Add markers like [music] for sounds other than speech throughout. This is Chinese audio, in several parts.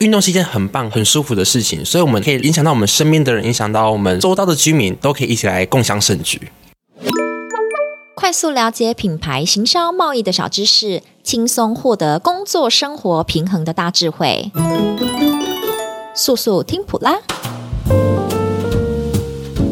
运动是一件很棒、很舒服的事情，所以我们可以影响到我们身边的人，影响到我们周遭的居民，都可以一起来共享盛举。快速了解品牌行销贸易的小知识，轻松获得工作生活平衡的大智慧。速速听普拉，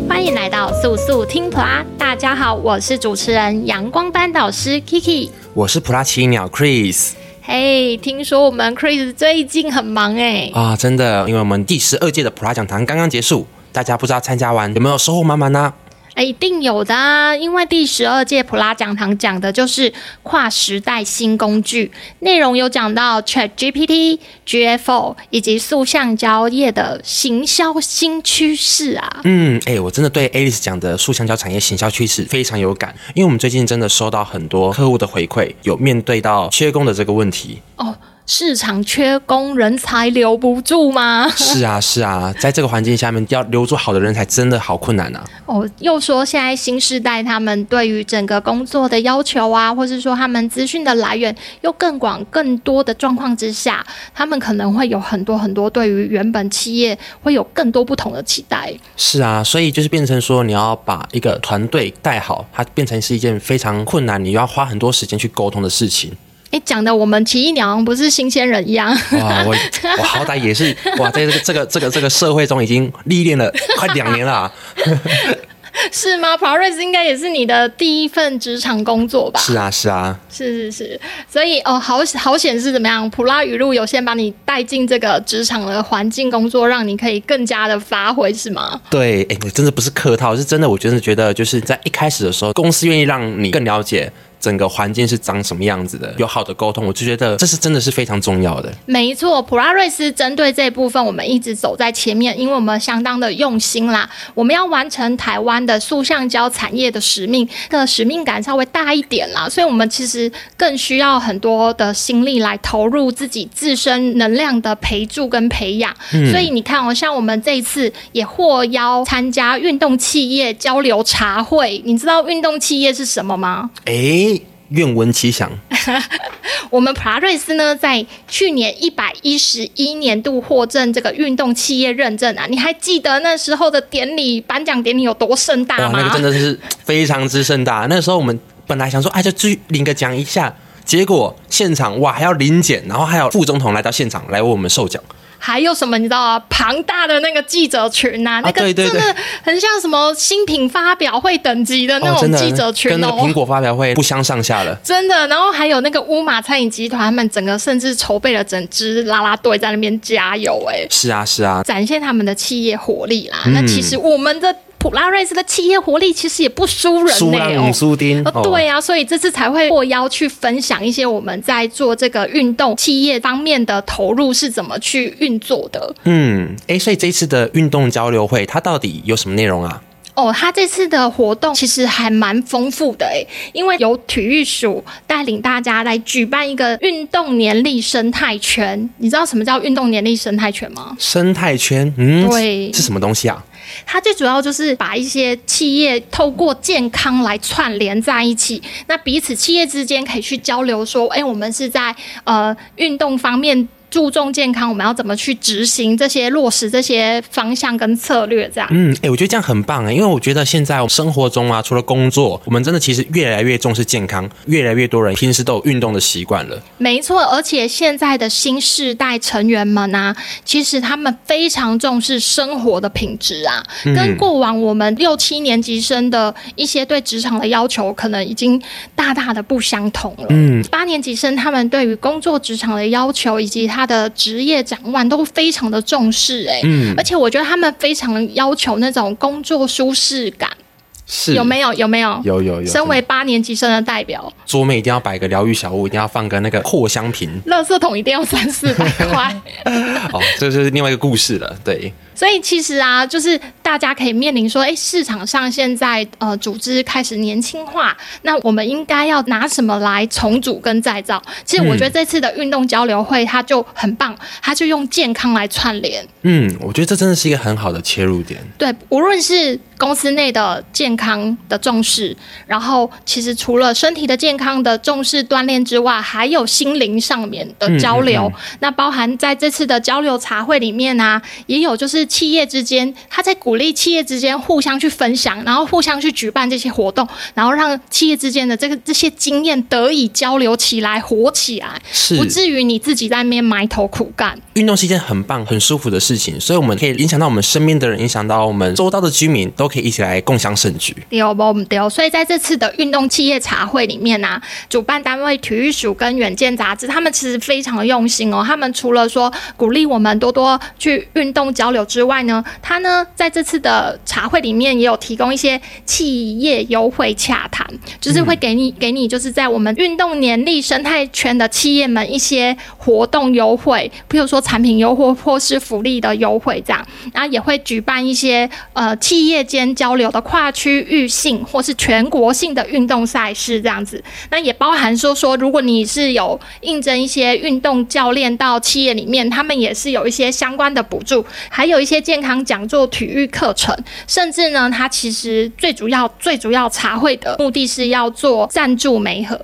欢迎来到速速听普拉。大家好，我是主持人阳光班导师 Kiki，我是普拉奇鸟 Chris。嘿听说我们 Chris 最近很忙哎啊，真的，因为我们第十二届的普拉讲堂刚刚结束，大家不知道参加完有没有收获满满呢？哎，一定有的啊！因为第十二届普拉讲堂讲的就是跨时代新工具，内容有讲到 ChatGPT、GFO 以及塑橡胶业的行销新趋势啊。嗯，哎，我真的对 Alice 讲的塑橡胶产业行销趋势非常有感，因为我们最近真的收到很多客户的回馈，有面对到缺工的这个问题哦。市场缺工，人才留不住吗？是啊，是啊，在这个环境下面，要留住好的人才真的好困难啊。哦，又说现在新时代他们对于整个工作的要求啊，或是说他们资讯的来源又更广、更多的状况之下，他们可能会有很多很多对于原本企业会有更多不同的期待。是啊，所以就是变成说，你要把一个团队带好，它变成是一件非常困难，你要花很多时间去沟通的事情。你讲的我们奇异鸟不是新鲜人一样哇！我 [laughs] 我好歹也是哇，在这个这个这个这个社会中已经历练了 [laughs] 快两年了，啊，[laughs] 是吗？普拉瑞斯应该也是你的第一份职场工作吧？是啊，是啊，是是是，所以哦，好好显示怎么样？普拉语录有先把你带进这个职场的环境工作，让你可以更加的发挥，是吗？对，哎，真的不是客套，是真的，我真的觉得就是在一开始的时候，公司愿意让你更了解。整个环境是长什么样子的？有好的沟通，我就觉得这是真的是非常重要的。没错，普拉瑞斯针对这部分，我们一直走在前面，因为我们相当的用心啦。我们要完成台湾的塑橡胶产业的使命，的使命感稍微大一点啦，所以我们其实更需要很多的心力来投入自己自身能量的培助跟培养。嗯、所以你看哦，像我们这一次也获邀参加运动企业交流茶会，你知道运动企业是什么吗？诶。愿闻其详。[laughs] 我们普拉瑞斯呢，在去年一百一十一年度获证这个运动企业认证啊，你还记得那时候的典礼颁奖典礼有多盛大吗？哇，那个真的是非常之盛大。那时候我们本来想说，哎，就去领个奖一下，结果现场哇还要临检，然后还有副总统来到现场来为我们授奖。还有什么你知道啊？庞大的那个记者群啊，那个真的很像什么新品发表会等级的那种记者群哦，跟那个苹果发表会不相上下了。真的，然后还有那个乌马餐饮集团，他们整个甚至筹备了整支啦啦队在那边加油，哎，是啊是啊，展现他们的企业活力啦。嗯、那其实我们的。普拉瑞斯的企业活力其实也不输人呢、欸，输输丁哦，对啊，所以这次才会获邀去分享一些我们在做这个运动企业方面的投入是怎么去运作的。嗯，哎，所以这次的运动交流会它到底有什么内容啊？哦，他这次的活动其实还蛮丰富的诶，因为由体育署带领大家来举办一个运动年历生态圈。你知道什么叫运动年历生态圈吗？生态圈，嗯，对，是什么东西啊？它最主要就是把一些企业透过健康来串联在一起，那彼此企业之间可以去交流，说，哎，我们是在呃运动方面。注重健康，我们要怎么去执行这些落实这些方向跟策略？这样，嗯，哎、欸，我觉得这样很棒哎，因为我觉得现在生活中啊，除了工作，我们真的其实越来越重视健康，越来越多人平时都有运动的习惯了。没错，而且现在的新世代成员们啊，其实他们非常重视生活的品质啊，嗯、跟过往我们六七年级生的一些对职场的要求，可能已经大大的不相同了。嗯，八年级生他们对于工作职场的要求以及他。他的职业展望都非常的重视，哎，嗯，而且我觉得他们非常要求那种工作舒适感，是有没有？有没有？有有有。身为八年级生的代表，桌面一定要摆个疗愈小物，一定要放个那个扩香瓶，垃圾桶一定要三四百块。[laughs] 哦，这就是另外一个故事了，对。所以其实啊，就是大家可以面临说，哎，市场上现在呃组织开始年轻化，那我们应该要拿什么来重组跟再造？其实我觉得这次的运动交流会它就很棒，它就用健康来串联。嗯，我觉得这真的是一个很好的切入点。对，无论是公司内的健康的重视，然后其实除了身体的健康的重视锻炼之外，还有心灵上面的交流。嗯嗯嗯，那包含在这次的交交流茶会里面呢、啊，也有就是企业之间，他在鼓励企业之间互相去分享，然后互相去举办这些活动，然后让企业之间的这个这些经验得以交流起来、活起来，是不至于你自己在那边埋头苦干。运动是一件很棒、很舒服的事情，所以我们可以影响到我们身边的人，影响到我们周遭的居民，都可以一起来共享盛举。对不？对，所以在这次的运动企业茶会里面呢、啊，主办单位体育署跟远见杂志，他们其实非常的用心哦。他们除了说鼓励我们多多去运动交流之外呢，他呢在这次的茶会里面也有提供一些企业优惠洽谈，就是会给你、嗯、给你就是在我们运动年历生态圈的企业们一些活动优惠，譬如说产品优惠或是福利的优惠这样，然后也会举办一些呃企业间交流的跨区域性或是全国性的运动赛事这样子，那也包含说说如果你是有应征一些运动教练到企业里面，他们也是有一些相关的补助，还有一些健康讲座、体育课程，甚至呢，它其实最主要、最主要茶会的目的是要做赞助媒合。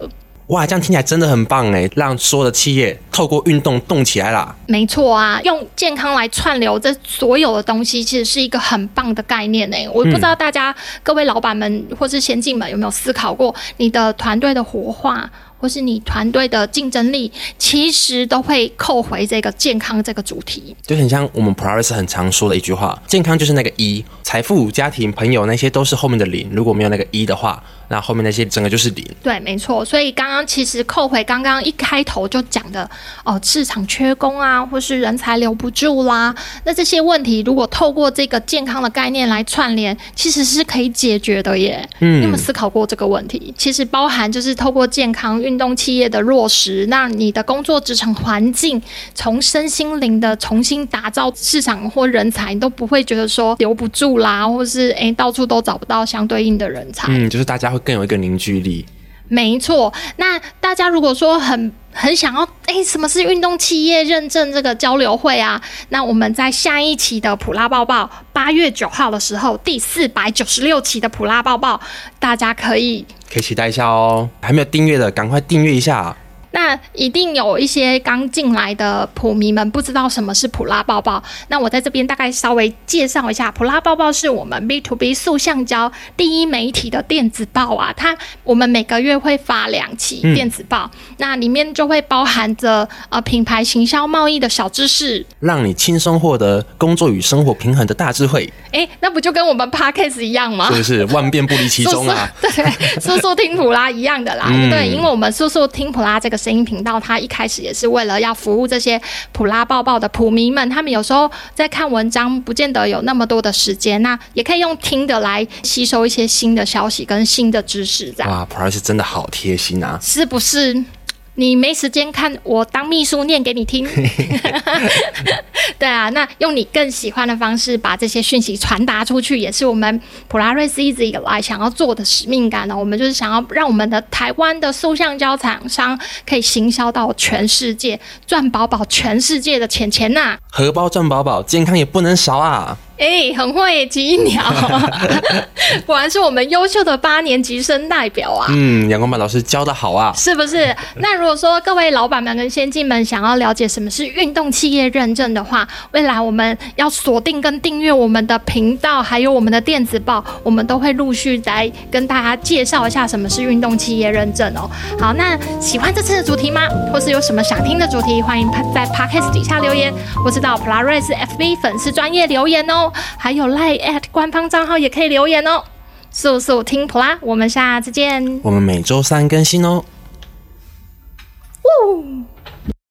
哇，这样听起来真的很棒哎，让所有的企业透过运动动起来啦。没错啊，用健康来串流这所有的东西，其实是一个很棒的概念哎。我不知道大家、嗯、各位老板们或是先进们有没有思考过，你的团队的活化，或是你团队的竞争力，其实都会扣回这个健康这个主题。就很像我们 Polaris 很常说的一句话：健康就是那个一，财富、家庭、朋友那些都是后面的零。如果没有那个一的话。那后面那些整个就是零，对，没错。所以刚刚其实扣回刚刚一开头就讲的哦，市场缺工啊，或是人才留不住啦，那这些问题如果透过这个健康的概念来串联，其实是可以解决的耶。嗯，你有没有思考过这个问题？其实包含就是透过健康运动企业的落实，那你的工作职场环境从身心灵的重新打造市场或人才，你都不会觉得说留不住啦，或是诶到处都找不到相对应的人才。嗯，就是大家会。更有一个凝聚力，没错。那大家如果说很很想要，哎、欸，什么是运动企业认证这个交流会啊？那我们在下一期的普拉抱抱，八月九号的时候，第四百九十六期的普拉抱抱，大家可以可以期待一下哦。还没有订阅的，赶快订阅一下。那一定有一些刚进来的普迷们不知道什么是普拉抱抱，那我在这边大概稍微介绍一下，普拉抱抱是我们 B to B 塑橡胶第一媒体的电子报啊，它我们每个月会发两期电子报，嗯、那里面就会包含着呃品牌行销贸易的小知识，让你轻松获得工作与生活平衡的大智慧。哎、欸，那不就跟我们 Podcast 一样吗？是不是万变不离其宗啊？[laughs] 对，说说听普拉一样的啦，[laughs] 嗯、对，因为我们说说听普拉这个。声音频道，它一开始也是为了要服务这些普拉抱抱的普迷们，他们有时候在看文章，不见得有那么多的时间，那也可以用听的来吸收一些新的消息跟新的知识。这样哇，普拉是真的好贴心啊，是不是？你没时间看，我当秘书念给你听。[laughs] 对啊，那用你更喜欢的方式把这些讯息传达出去，也是我们普拉瑞斯一直以来想要做的使命感呢。我们就是想要让我们的台湾的塑橡胶厂商可以行销到全世界，赚饱饱全世界的钱钱呐、啊！荷包赚饱饱，健康也不能少啊！哎、欸，很会吉鸟，[laughs] 果然是我们优秀的八年级生代表啊！嗯，阳光班老师教的好啊，是不是？那如果说各位老板们跟先进们想要了解什么是运动企业认证的话，未来我们要锁定跟订阅我们的频道，还有我们的电子报，我们都会陆续来跟大家介绍一下什么是运动企业认证哦。好，那喜欢这次的主题吗？或是有什么想听的主题，欢迎在 Podcast 底下留言，或是到 Polaris FB 粉丝专业留言哦。还有赖艾特官方账号也可以留言哦，速速听。普拉，我们下次见，我们每周三更新哦。